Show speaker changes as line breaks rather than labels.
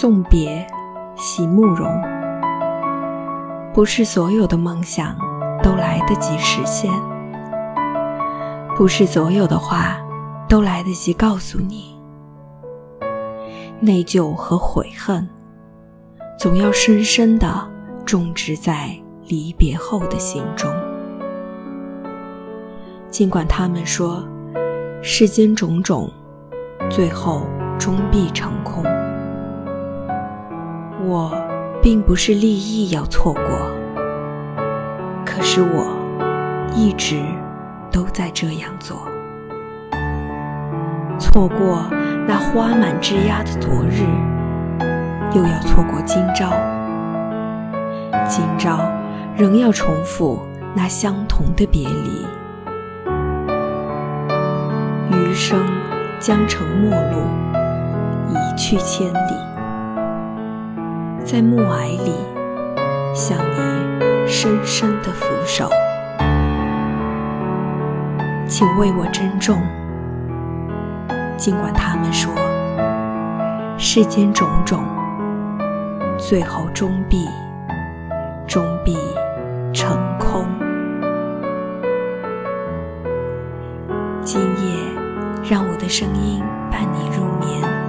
送别，席慕容。不是所有的梦想都来得及实现，不是所有的话都来得及告诉你。内疚和悔恨，总要深深的种植在离别后的心中。尽管他们说，世间种种，最后终必成空。我并不是立意要错过，可是我一直都在这样做。错过那花满枝桠的昨日，又要错过今朝。今朝仍要重复那相同的别离。余生将成陌路，一去千里，在暮霭里向你深深的俯首，请为我珍重。尽管他们说世间种种，最后终必终必成空。今夜。让我的声音伴你入眠。